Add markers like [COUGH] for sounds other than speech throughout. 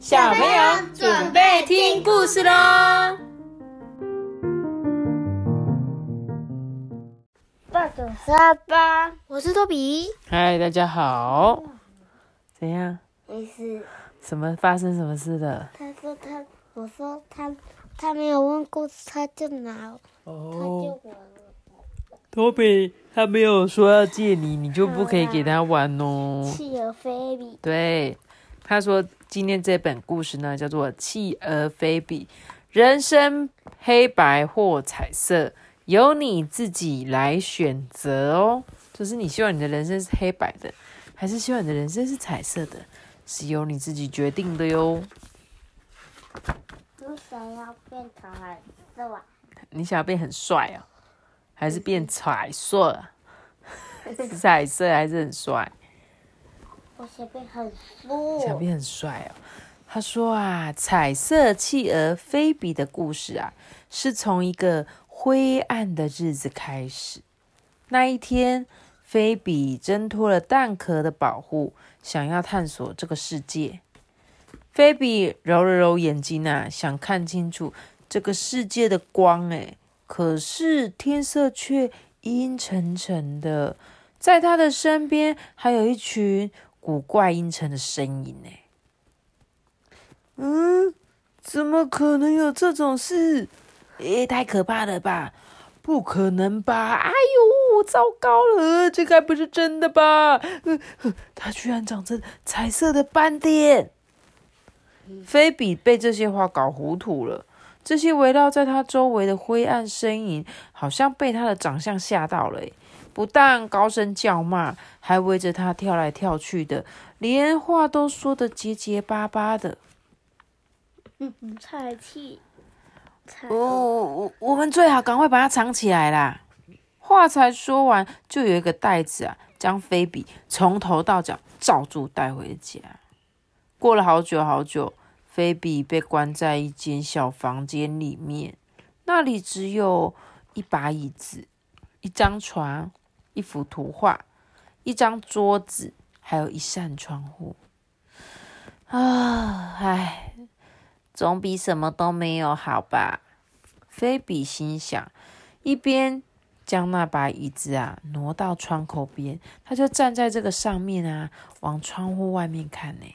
小朋友准备听故事喽！爸九三八，我是托比。嗨，大家好。怎样？没事。什么发生什么事了？他说他，我说他，他没有问故事，他就拿，他就玩了。托比他没有说要借你，你就不可以给他玩哦。企鹅菲比。对，他说今天这本故事呢叫做《企鹅菲比》，人生黑白或彩色，由你自己来选择哦。就是你希望你的人生是黑白的，还是希望你的人生是彩色的，是由你自己决定的哟。你想要变成蓝色啊？你想要变很帅哦，还是变彩色？[LAUGHS] 彩色还是很帅？我想变很帅。想变很帅哦。他说啊，彩色企鹅菲比的故事啊，是从一个灰暗的日子开始。那一天，菲比挣脱了蛋壳的保护，想要探索这个世界。菲比揉了揉眼睛啊，想看清楚这个世界的光。哎，可是天色却阴沉沉的，在他的身边还有一群古怪阴沉的声音呢，嗯，怎么可能有这种事？也太可怕了吧！不可能吧！哎呦，糟糕了，这该不是真的吧？呃，它居然长着彩色的斑点。菲比被这些话搞糊涂了。这些围绕在他周围的灰暗身影，好像被他的长相吓到了。不但高声叫骂，还围着他跳来跳去的，连话都说得结结巴巴的。嗯，菜气。哦，我我们最好赶快把它藏起来啦！话才说完，就有一个袋子啊，将菲比从头到脚罩住带回家。过了好久好久，菲比被关在一间小房间里面，那里只有一把椅子、一张床、一幅图画、一张桌子，还有一扇窗户。啊，唉。总比什么都没有好吧？菲比心想，一边将那把椅子啊挪到窗口边，他就站在这个上面啊，往窗户外面看呢。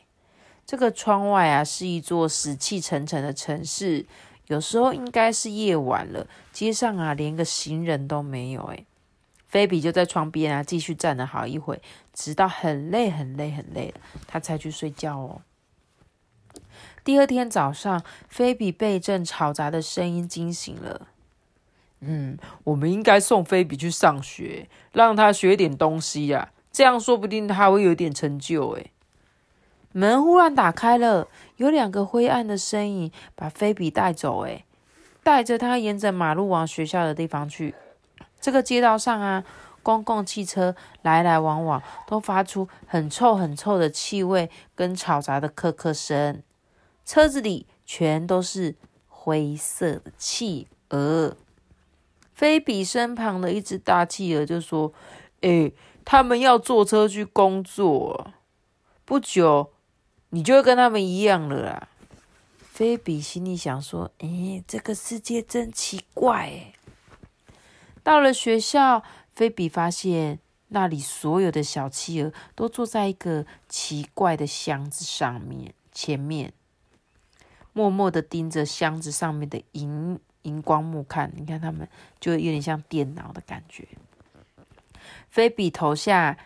这个窗外啊是一座死气沉沉的城市，有时候应该是夜晚了，街上啊连个行人都没有。诶菲比就在窗边啊继续站了好一会，直到很累很累很累了，他才去睡觉哦。第二天早上，菲比被一阵嘈杂的声音惊醒了。嗯，我们应该送菲比去上学，让他学点东西呀，这样说不定他会有点成就。诶门忽然打开了，有两个灰暗的身影把菲比带走。诶带着他沿着马路往学校的地方去。这个街道上啊，公共汽车来来往往，都发出很臭很臭的气味跟嘈杂的咳咳声。车子里全都是灰色的企鹅。菲比身旁的一只大企鹅就说：“哎，他们要坐车去工作，不久你就会跟他们一样了啦。”菲比心里想说：“哎，这个世界真奇怪。”哎，到了学校，菲比发现那里所有的小企鹅都坐在一个奇怪的箱子上面，前面。默默的盯着箱子上面的荧荧光幕看，你看他们就有点像电脑的感觉。菲比头下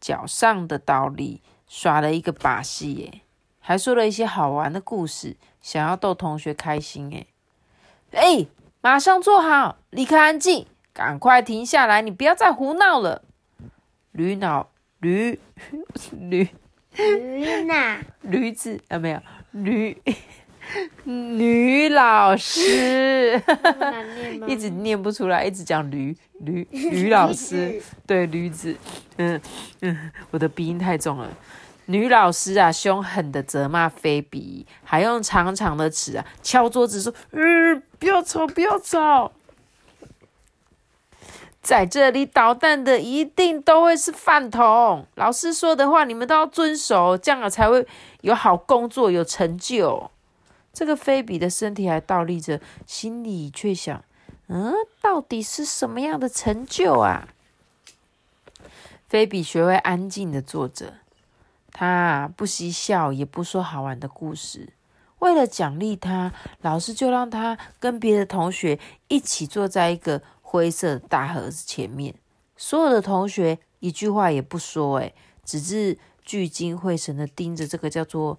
脚上的倒立，耍了一个把戏耶，还说了一些好玩的故事，想要逗同学开心诶。哎，马上坐好，立刻安静，赶快停下来，你不要再胡闹了。驴脑驴 [LAUGHS] 驴驴呢？驴子啊，没有驴。[LAUGHS] 女老师，一直念不出来，一直讲驴驴 [LAUGHS] 驴老师，对驴子，嗯嗯，我的鼻音太重了。女老师啊，凶狠的责骂菲比，还用长长的尺啊敲桌子说：“嗯，不要吵，不要吵。”在这里捣蛋的一定都会是饭桶。老师说的话，你们都要遵守，这样才会有好工作，有成就。这个菲比的身体还倒立着，心里却想：嗯，到底是什么样的成就啊？菲比学会安静的坐着，他不嬉笑，也不说好玩的故事。为了奖励他，老师就让他跟别的同学一起坐在一个灰色的大盒子前面。所有的同学一句话也不说，诶，只是聚精会神的盯着这个叫做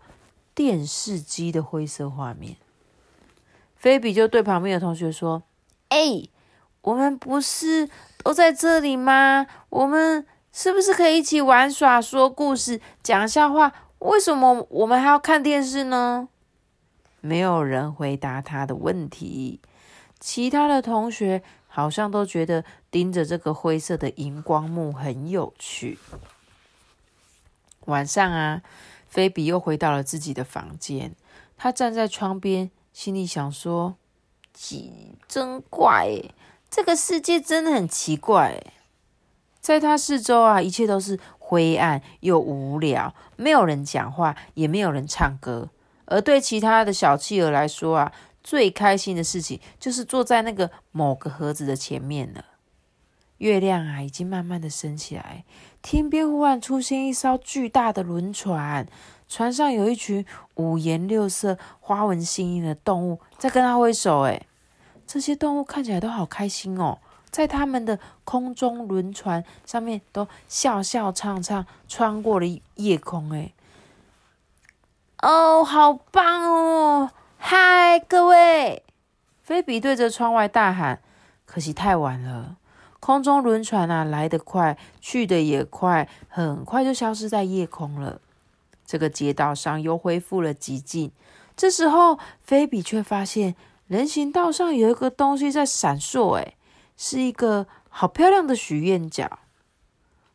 电视机的灰色画面。菲比就对旁边的同学说：“哎，我们不是都在这里吗？我们是不是可以一起玩耍、说故事、讲笑话？为什么我们还要看电视呢？”没有人回答他的问题，其他的同学好像都觉得盯着这个灰色的荧光幕很有趣。晚上啊，菲比又回到了自己的房间，他站在窗边，心里想说：“奇，真怪，这个世界真的很奇怪。”在他四周啊，一切都是灰暗又无聊，没有人讲话，也没有人唱歌。而对其他的小企鹅来说啊，最开心的事情就是坐在那个某个盒子的前面了。月亮啊，已经慢慢的升起来，天边忽然出现一艘巨大的轮船，船上有一群五颜六色、花纹鲜艳的动物在跟他挥手。诶这些动物看起来都好开心哦，在他们的空中轮船上面都笑笑唱唱，穿过了夜空。诶哦，好棒哦！嗨，各位！菲比对着窗外大喊。可惜太晚了，空中轮船啊，来得快，去得也快，很快就消失在夜空了。这个街道上又恢复了寂静。这时候，菲比却发现人行道上有一个东西在闪烁，诶是一个好漂亮的许愿角。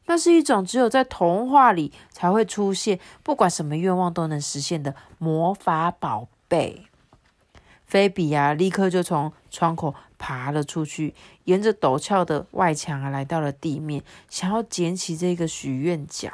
那是一种只有在童话里才会出现，不管什么愿望都能实现的魔法宝贝。菲比呀，立刻就从窗口爬了出去，沿着陡峭的外墙啊，来到了地面，想要捡起这个许愿角。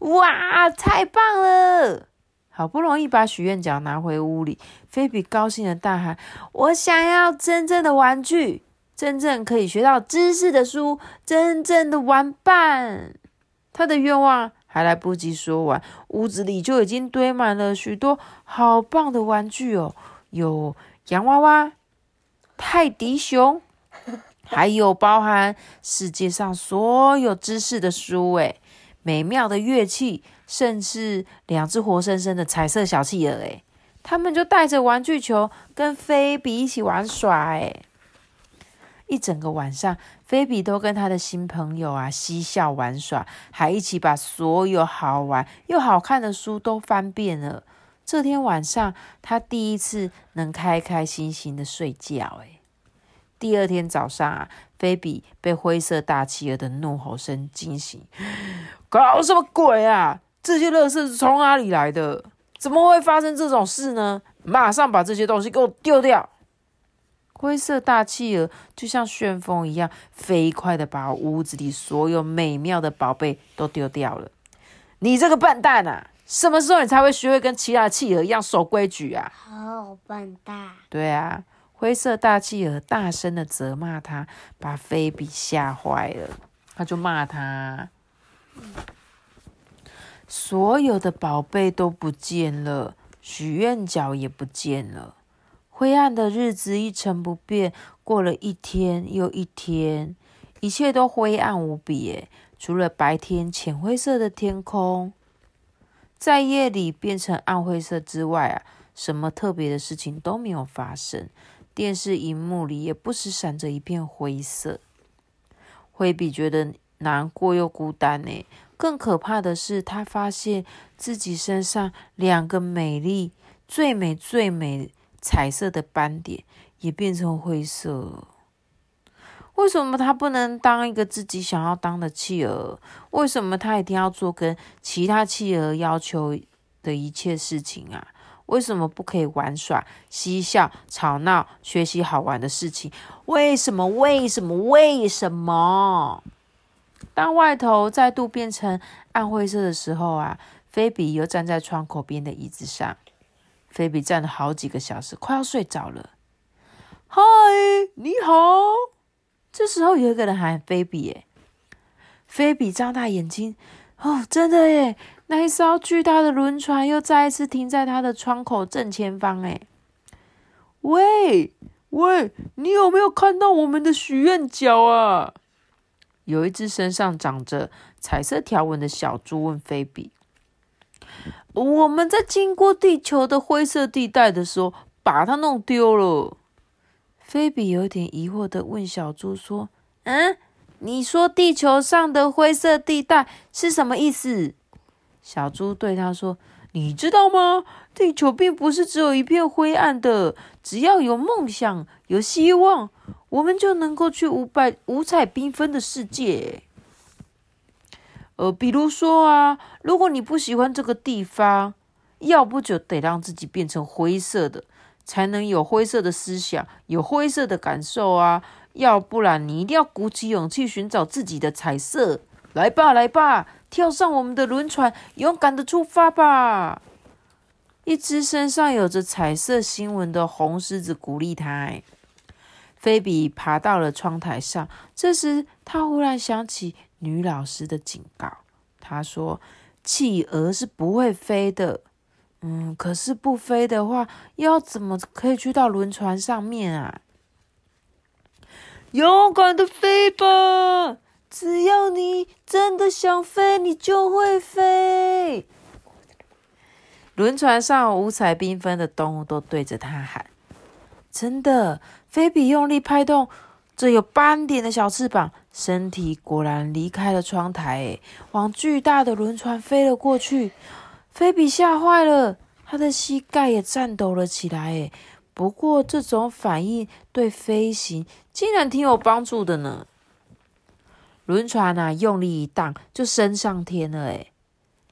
哇，太棒了！好不容易把许愿角拿回屋里，菲比高兴的大喊：“我想要真正的玩具！”真正可以学到知识的书，真正的玩伴。他的愿望还来不及说完，屋子里就已经堆满了许多好棒的玩具哦，有洋娃娃、泰迪熊，[LAUGHS] 还有包含世界上所有知识的书，诶美妙的乐器，甚至两只活生生的彩色小企鹅，诶他们就带着玩具球跟菲比一起玩耍，诶一整个晚上，菲比都跟他的新朋友啊嬉笑玩耍，还一起把所有好玩又好看的书都翻遍了。这天晚上，他第一次能开开心心的睡觉。诶第二天早上啊，菲比被灰色大企鹅的怒吼声惊醒。搞什么鬼啊！这些垃圾是从哪里来的？怎么会发生这种事呢？马上把这些东西给我丢掉！灰色大企鹅就像旋风一样，飞快的把屋子里所有美妙的宝贝都丢掉了。你这个笨蛋啊！什么时候你才会学会跟其他企鹅一样守规矩啊？好笨蛋！对啊，灰色大企鹅大声的责骂他，把菲比吓坏了。他就骂他，所有的宝贝都不见了，许愿角也不见了。灰暗的日子一成不变，过了一天又一天，一切都灰暗无比。除了白天浅灰色的天空，在夜里变成暗灰色之外啊，什么特别的事情都没有发生。电视荧幕里也不时闪着一片灰色。灰比觉得难过又孤单呢。更可怕的是，他发现自己身上两个美丽、最美、最美。彩色的斑点也变成灰色。为什么他不能当一个自己想要当的企鹅？为什么他一定要做跟其他企鹅要求的一切事情啊？为什么不可以玩耍、嬉笑、吵闹、学习好玩的事情？为什么？为什么？为什么？当外头再度变成暗灰色的时候啊，菲比又站在窗口边的椅子上。菲比站了好几个小时，快要睡着了。嗨，你好！这时候有一个人喊菲比，耶。菲比张大眼睛，哦，真的耶！那一艘巨大的轮船又再一次停在他的窗口正前方，哎，喂喂，你有没有看到我们的许愿角啊？有一只身上长着彩色条纹的小猪问菲比：“我们在经过地球的灰色地带的时候，把它弄丢了。”菲比有点疑惑的问小猪说：“嗯，你说地球上的灰色地带是什么意思？”小猪对他说：“你知道吗？地球并不是只有一片灰暗的，只要有梦想，有希望。”我们就能够去五百五彩缤纷的世界。呃，比如说啊，如果你不喜欢这个地方，要不就得让自己变成灰色的，才能有灰色的思想，有灰色的感受啊。要不然，你一定要鼓起勇气寻找自己的彩色。来吧，来吧，跳上我们的轮船，勇敢的出发吧！一只身上有着彩色新闻的红狮子鼓励他。菲比爬到了窗台上，这时他忽然想起女老师的警告。她说：“企鹅是不会飞的。”嗯，可是不飞的话，要怎么可以去到轮船上面啊？勇敢的飞吧！只要你真的想飞，你就会飞。轮船上五彩缤纷的动物都对着他喊：“真的！”菲比用力拍动这有斑点的小翅膀，身体果然离开了窗台，往巨大的轮船飞了过去。菲比吓坏了，他的膝盖也颤抖了起来。不过这种反应对飞行竟然挺有帮助的呢。轮船啊，用力一荡就升上天了。哎，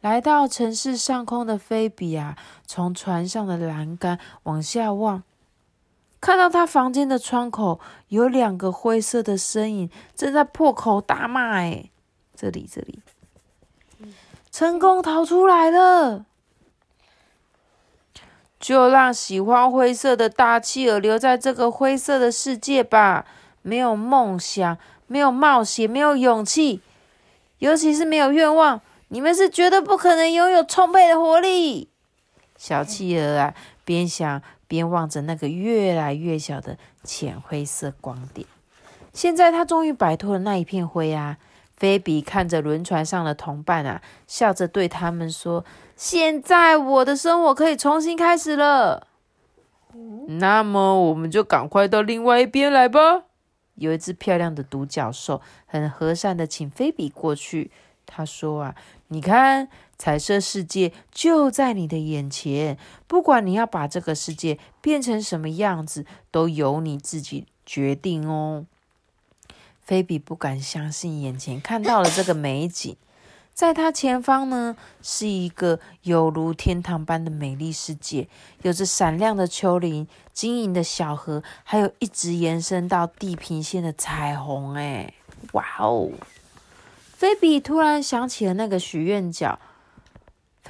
来到城市上空的菲比啊，从船上的栏杆往下望。看到他房间的窗口有两个灰色的身影正在破口大骂，哎，这里这里，成功逃出来了，就让喜欢灰色的大企鹅留在这个灰色的世界吧。没有梦想，没有冒险，没有勇气，尤其是没有愿望，你们是绝对不可能拥有充沛的活力。小企鹅啊，边想。边望着那个越来越小的浅灰色光点，现在他终于摆脱了那一片灰啊！菲比看着轮船上的同伴啊，笑着对他们说：“现在我的生活可以重新开始了。”那么我们就赶快到另外一边来吧。有一只漂亮的独角兽很和善的请菲比过去。他说：“啊，你看。”彩色世界就在你的眼前，不管你要把这个世界变成什么样子，都由你自己决定哦。菲比不敢相信眼前看到了这个美景，在他前方呢，是一个犹如天堂般的美丽世界，有着闪亮的丘陵、晶莹的小河，还有一直延伸到地平线的彩虹。哎，哇哦！菲比突然想起了那个许愿角。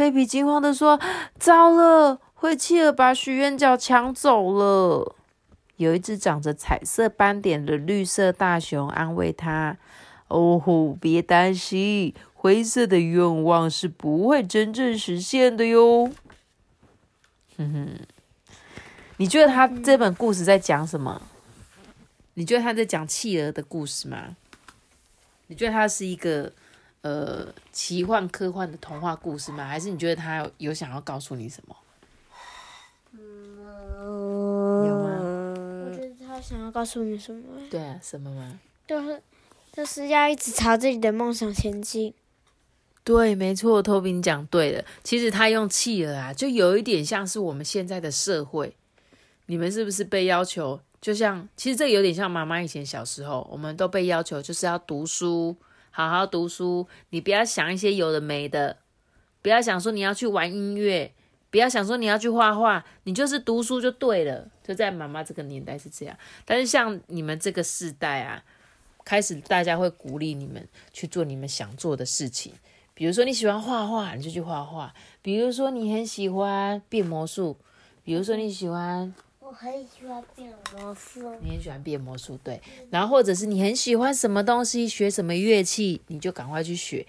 菲比惊慌的说：“糟了，灰企鹅把许愿角抢走了。”有一只长着彩色斑点的绿色大熊安慰他：“哦吼，别担心，灰色的愿望是不会真正实现的哟。”哼哼，你觉得他这本故事在讲什么？你觉得他在讲企鹅的故事吗？你觉得他是一个？呃，奇幻科幻的童话故事吗？还是你觉得他有想要告诉你什么？有吗？我觉得他想要告诉你什么？对啊，什么吗？就是就是要一直朝自己的梦想前进。对，没错，托比你讲对了。其实他用企鹅啊，就有一点像是我们现在的社会。你们是不是被要求？就像其实这有点像妈妈以前小时候，我们都被要求就是要读书。好好读书，你不要想一些有的没的，不要想说你要去玩音乐，不要想说你要去画画，你就是读书就对了。就在妈妈这个年代是这样，但是像你们这个世代啊，开始大家会鼓励你们去做你们想做的事情。比如说你喜欢画画，你就去画画；比如说你很喜欢变魔术，比如说你喜欢，我很喜欢变魔术。你很喜欢变魔术，对。然后或者是你很喜欢什么东西，学什么乐器，你就赶快去学。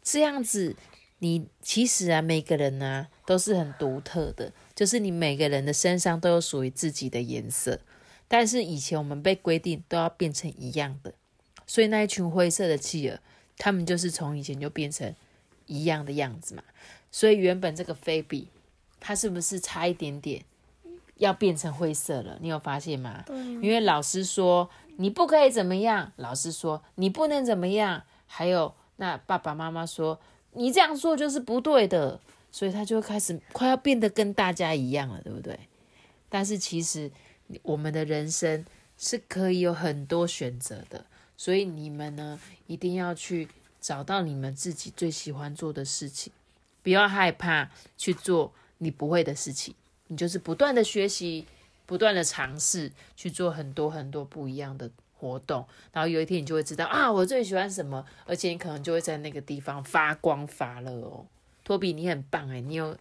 这样子，你其实啊，每个人呢都是很独特的，就是你每个人的身上都有属于自己的颜色。但是以前我们被规定都要变成一样的，所以那一群灰色的企鹅，他们就是从以前就变成一样的样子嘛。所以原本这个菲比，它是不是差一点点要变成灰色了？你有发现吗？对，因为老师说你不可以怎么样，老师说你不能怎么样，还有那爸爸妈妈说你这样做就是不对的，所以他就开始快要变得跟大家一样了，对不对？但是其实我们的人生是可以有很多选择的，所以你们呢一定要去找到你们自己最喜欢做的事情，不要害怕去做你不会的事情，你就是不断的学习。不断的尝试去做很多很多不一样的活动，然后有一天你就会知道啊，我最喜欢什么，而且你可能就会在那个地方发光发热哦。托比，你很棒诶，你有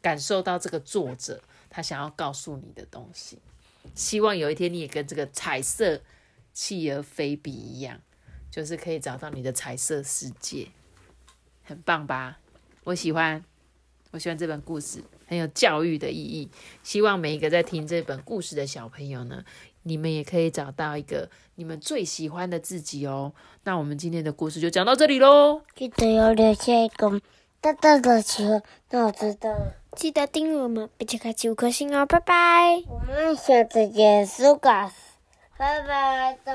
感受到这个作者他想要告诉你的东西。希望有一天你也跟这个彩色企鹅菲比一样，就是可以找到你的彩色世界，很棒吧？我喜欢，我喜欢这本故事。很有教育的意义。希望每一个在听这本故事的小朋友呢，你们也可以找到一个你们最喜欢的自己哦。那我们今天的故事就讲到这里喽，记得要留下一个大大的球，那，我知道。记得订阅我们，并且给五颗星哦，拜拜。我们下次见，苏卡斯。拜拜，嘟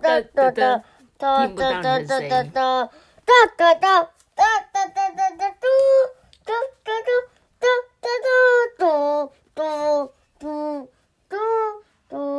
嘟嘟嘟嘟嘟嘟嘟嘟嘟嘟嘟嘟嘟嘟嘟嘟嘟嘟。どど、ど、ど、ど、ど。